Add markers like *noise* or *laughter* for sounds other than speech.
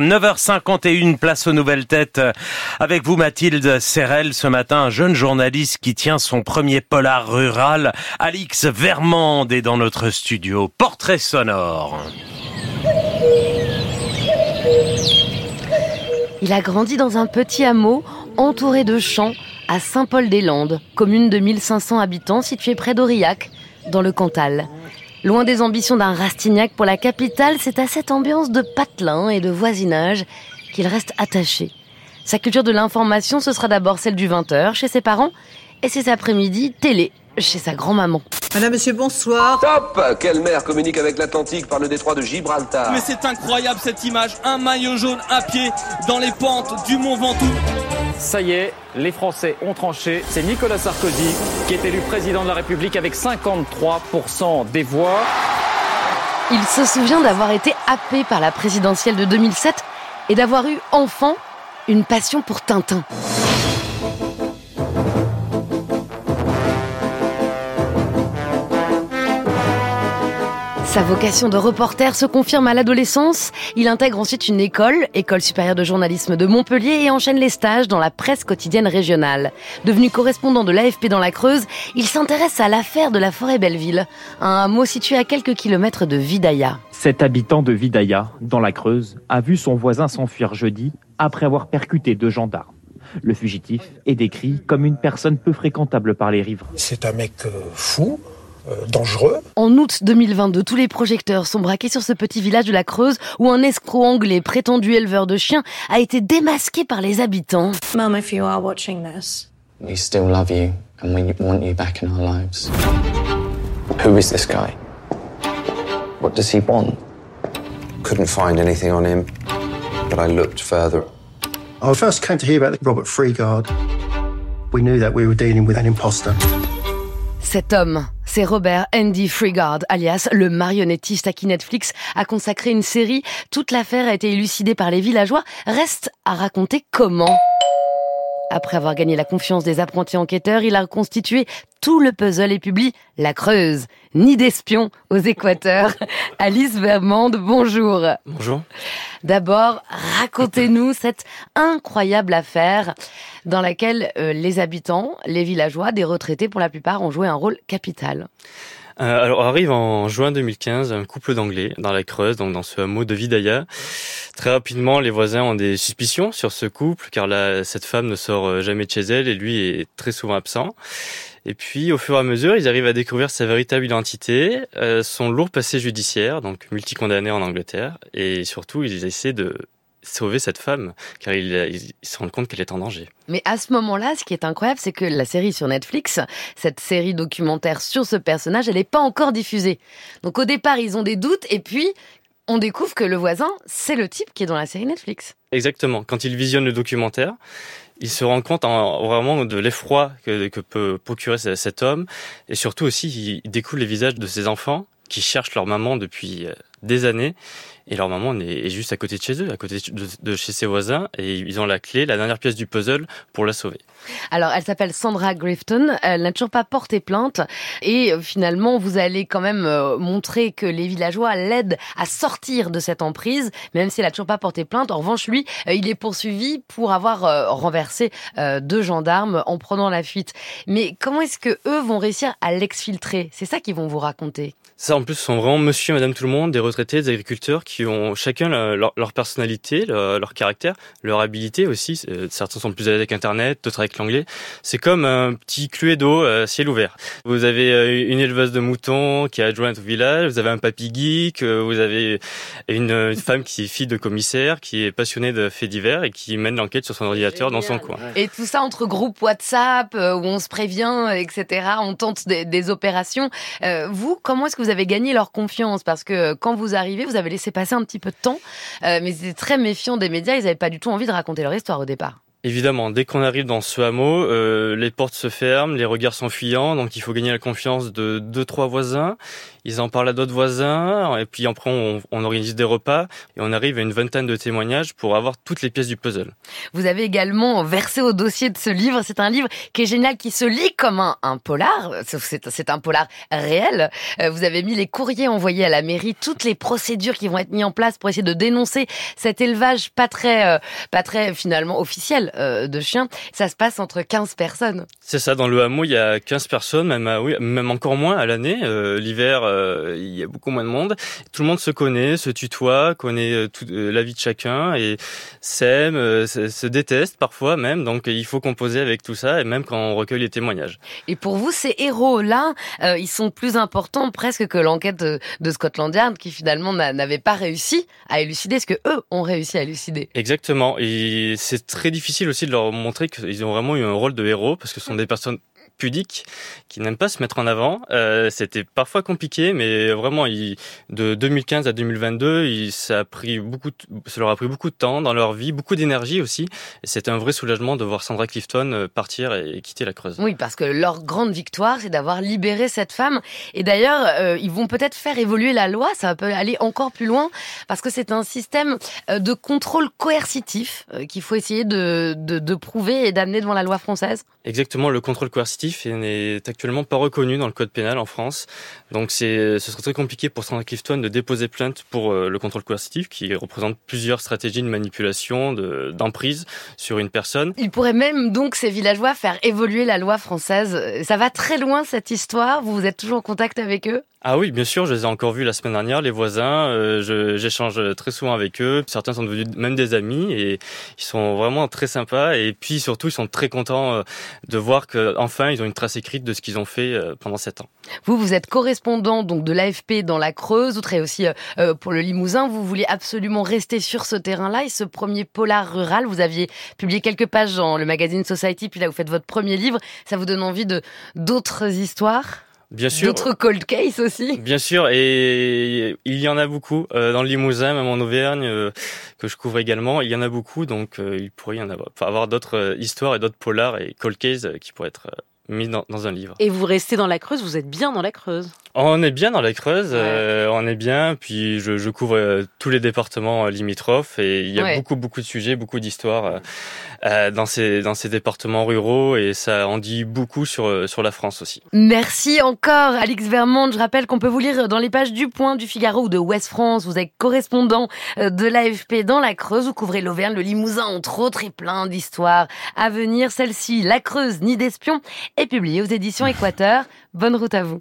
9h51, place aux nouvelles têtes. Avec vous, Mathilde Serrel, ce matin, un jeune journaliste qui tient son premier polar rural. Alix Vermande est dans notre studio. Portrait sonore. Il a grandi dans un petit hameau entouré de champs à Saint-Paul-des-Landes, commune de 1500 habitants située près d'Aurillac, dans le Cantal. Loin des ambitions d'un Rastignac pour la capitale, c'est à cette ambiance de patelin et de voisinage qu'il reste attaché. Sa culture de l'information, ce sera d'abord celle du 20h chez ses parents et ses après-midi télé chez sa grand-maman. Madame, monsieur, bonsoir. Top Quelle mer communique avec l'Atlantique par le détroit de Gibraltar Mais c'est incroyable cette image, un maillot jaune à pied dans les pentes du Mont Ventoux. Ça y est, les Français ont tranché. C'est Nicolas Sarkozy qui est élu président de la République avec 53% des voix. Il se souvient d'avoir été happé par la présidentielle de 2007 et d'avoir eu enfant une passion pour Tintin. Sa vocation de reporter se confirme à l'adolescence. Il intègre ensuite une école, École supérieure de journalisme de Montpellier, et enchaîne les stages dans la presse quotidienne régionale. Devenu correspondant de l'AFP dans la Creuse, il s'intéresse à l'affaire de la forêt Belleville, un hameau situé à quelques kilomètres de Vidaya. Cet habitant de Vidaya, dans la Creuse, a vu son voisin s'enfuir jeudi après avoir percuté deux gendarmes. Le fugitif est décrit comme une personne peu fréquentable par les riverains. C'est un mec euh, fou, dangereux. En août 2022, tous les projecteurs sont braqués sur ce petit village de la Creuse où un escroc anglais, prétendu éleveur de chiens, a été démasqué par les habitants. Mum, if you are watching this, We still love you and we want you back in our lives. Who is this guy? What does he want? Couldn't find anything on him, but I looked further. I first came to hear about Robert Freegard. We knew that we were dealing with an imposter. Cet homme, c'est Robert Andy Freegard, alias le marionnettiste à qui Netflix a consacré une série. Toute l'affaire a été élucidée par les villageois. Reste à raconter comment. Après avoir gagné la confiance des apprentis enquêteurs, il a reconstitué tout le puzzle et publie La Creuse, nid d'espions aux Équateurs. *laughs* Alice Vermande, bonjour. Bonjour. D'abord, racontez-nous cette incroyable affaire dans laquelle euh, les habitants, les villageois, des retraités pour la plupart, ont joué un rôle capital. Euh, alors arrive en juin 2015 un couple d'anglais dans la Creuse, donc dans ce hameau de Vidaya. Très rapidement, les voisins ont des suspicions sur ce couple, car cette femme ne sort jamais de chez elle et lui est très souvent absent. Et puis, au fur et à mesure, ils arrivent à découvrir sa véritable identité, euh, son lourd passé judiciaire, donc multicondamné en Angleterre, et surtout, ils essaient de sauver cette femme, car ils, ils se rendent compte qu'elle est en danger. Mais à ce moment-là, ce qui est incroyable, c'est que la série sur Netflix, cette série documentaire sur ce personnage, elle n'est pas encore diffusée. Donc au départ, ils ont des doutes, et puis on découvre que le voisin, c'est le type qui est dans la série Netflix. Exactement. Quand il visionne le documentaire, il se rend compte en, vraiment de l'effroi que, que, peut procurer cet homme, et surtout aussi, il découvre les visages de ses enfants qui cherchent leur maman depuis des années et leur maman est juste à côté de chez eux, à côté de, de, chez ses voisins et ils ont la clé, la dernière pièce du puzzle pour la sauver. Alors elle s'appelle Sandra Grifton, elle n'a toujours pas porté plainte et finalement vous allez quand même montrer que les villageois l'aident à sortir de cette emprise, même si elle n'a toujours pas porté plainte. En revanche lui, il est poursuivi pour avoir renversé deux gendarmes en prenant la fuite. Mais comment est-ce que eux vont réussir à l'exfiltrer? C'est ça qu'ils vont vous raconter. Ça, en plus, sont vraiment monsieur et madame tout le monde, des retraités, des agriculteurs qui ont chacun leur, leur personnalité, leur, leur, caractère, leur habilité aussi. Certains sont plus à l'aise avec Internet, d'autres avec l'anglais. C'est comme un petit cluedo euh, ciel ouvert. Vous avez une éleveuse de moutons qui est adjointe au village, vous avez un papy geek, vous avez une, femme qui est fille de commissaire, qui est passionnée de faits divers et qui mène l'enquête sur son ordinateur dans son coin. Et tout ça entre groupes WhatsApp, où on se prévient, etc. On tente des, des opérations. Euh, vous, comment est-ce que vous avez gagné leur confiance? Parce que quand vous arrivez, vous avez laissé passer un petit peu de temps, euh, mais c'était très méfiant des médias. Ils n'avaient pas du tout envie de raconter leur histoire au départ. Évidemment, dès qu'on arrive dans ce hameau, euh, les portes se ferment, les regards sont fuyants, donc il faut gagner la confiance de deux, trois voisins. Ils en parlent à d'autres voisins, et puis après on, on, organise des repas, et on arrive à une vingtaine de témoignages pour avoir toutes les pièces du puzzle. Vous avez également versé au dossier de ce livre. C'est un livre qui est génial, qui se lit comme un, un polar. C'est un polar réel. Euh, vous avez mis les courriers envoyés à la mairie, toutes les procédures qui vont être mises en place pour essayer de dénoncer cet élevage pas très, euh, pas très finalement officiel de chiens. Ça se passe entre 15 personnes. C'est ça, dans le hameau, il y a 15 personnes, même, oui, même encore moins à l'année. Euh, L'hiver, euh, il y a beaucoup moins de monde. Tout le monde se connaît, se tutoie, connaît euh, tout, euh, la vie de chacun et s'aime, se, se, déteste parfois même. Donc il faut composer avec tout ça, et même quand on recueille les témoignages. Et pour vous, ces héros-là, ils sont plus importants presque que l'enquête de, de Scotland Yard, qui finalement n'avait pas réussi à élucider ce que eux ont réussi à élucider. Exactement. Et c'est très difficile aussi de leur montrer qu'ils ont vraiment eu un rôle de héros parce que ce sont des personnes pudiques qui n'aiment pas se mettre en avant. Euh, C'était parfois compliqué, mais vraiment, il, de 2015 à 2022, il, ça a pris beaucoup, de, ça leur a pris beaucoup de temps dans leur vie, beaucoup d'énergie aussi. Et c'était un vrai soulagement de voir Sandra Clifton euh, partir et quitter la Creuse. Oui, parce que leur grande victoire, c'est d'avoir libéré cette femme. Et d'ailleurs, euh, ils vont peut-être faire évoluer la loi. Ça peut aller encore plus loin parce que c'est un système de contrôle coercitif qu'il faut essayer de, de, de prouver et d'amener devant la loi française. Exactement, le contrôle coercitif n'est actuellement pas reconnu dans le code pénal en France. Donc c'est, ce serait très compliqué pour Sandra Clifton de déposer plainte pour euh, le contrôle coercitif qui représente plusieurs stratégies de manipulation, de, d'emprise sur une personne. Il pourrait même donc ces villageois faire évoluer la loi française. Ça va très loin cette histoire? Vous êtes toujours en contact avec eux? Ah oui, bien sûr, je les ai encore vus la semaine dernière, les voisins. Euh, j'échange très souvent avec eux. Certains sont devenus même des amis et ils sont vraiment très sympas. Et puis surtout, ils sont très contents euh, de voir que enfin ils ont une trace écrite de ce qu'ils ont fait euh, pendant sept ans. Vous, vous êtes correspondant donc de l'AFP dans la Creuse. Vous travaillez aussi euh, pour le Limousin. Vous voulez absolument rester sur ce terrain-là. Et ce premier polar rural, vous aviez publié quelques pages dans le magazine Society. Puis là, vous faites votre premier livre. Ça vous donne envie de d'autres histoires? Bien sûr. D'autres cold cases aussi. Bien sûr, et il y en a beaucoup euh, dans le Limousin, même en Auvergne, euh, que je couvre également. Il y en a beaucoup, donc euh, il pourrait y en avoir, avoir d'autres histoires et d'autres polars et cold cases qui pourraient être mis dans, dans, un livre. Et vous restez dans la Creuse, vous êtes bien dans la Creuse On est bien dans la Creuse, ouais. euh, on est bien, puis je, je couvre euh, tous les départements euh, limitrophes et il y a ouais. beaucoup beaucoup de sujets, beaucoup d'histoires euh, dans ces dans ces départements ruraux et ça en dit beaucoup sur sur la France aussi. Merci encore Alix Vermont, je rappelle qu'on peut vous lire dans les pages du Point, du Figaro ou de Ouest France, vous êtes correspondant de l'AFP dans la Creuse, vous couvrez l'Auvergne, le Limousin entre autres et plein d'histoires à venir, celle-ci La Creuse, nid d'espions est publié aux éditions Équateur. Bonne route à vous.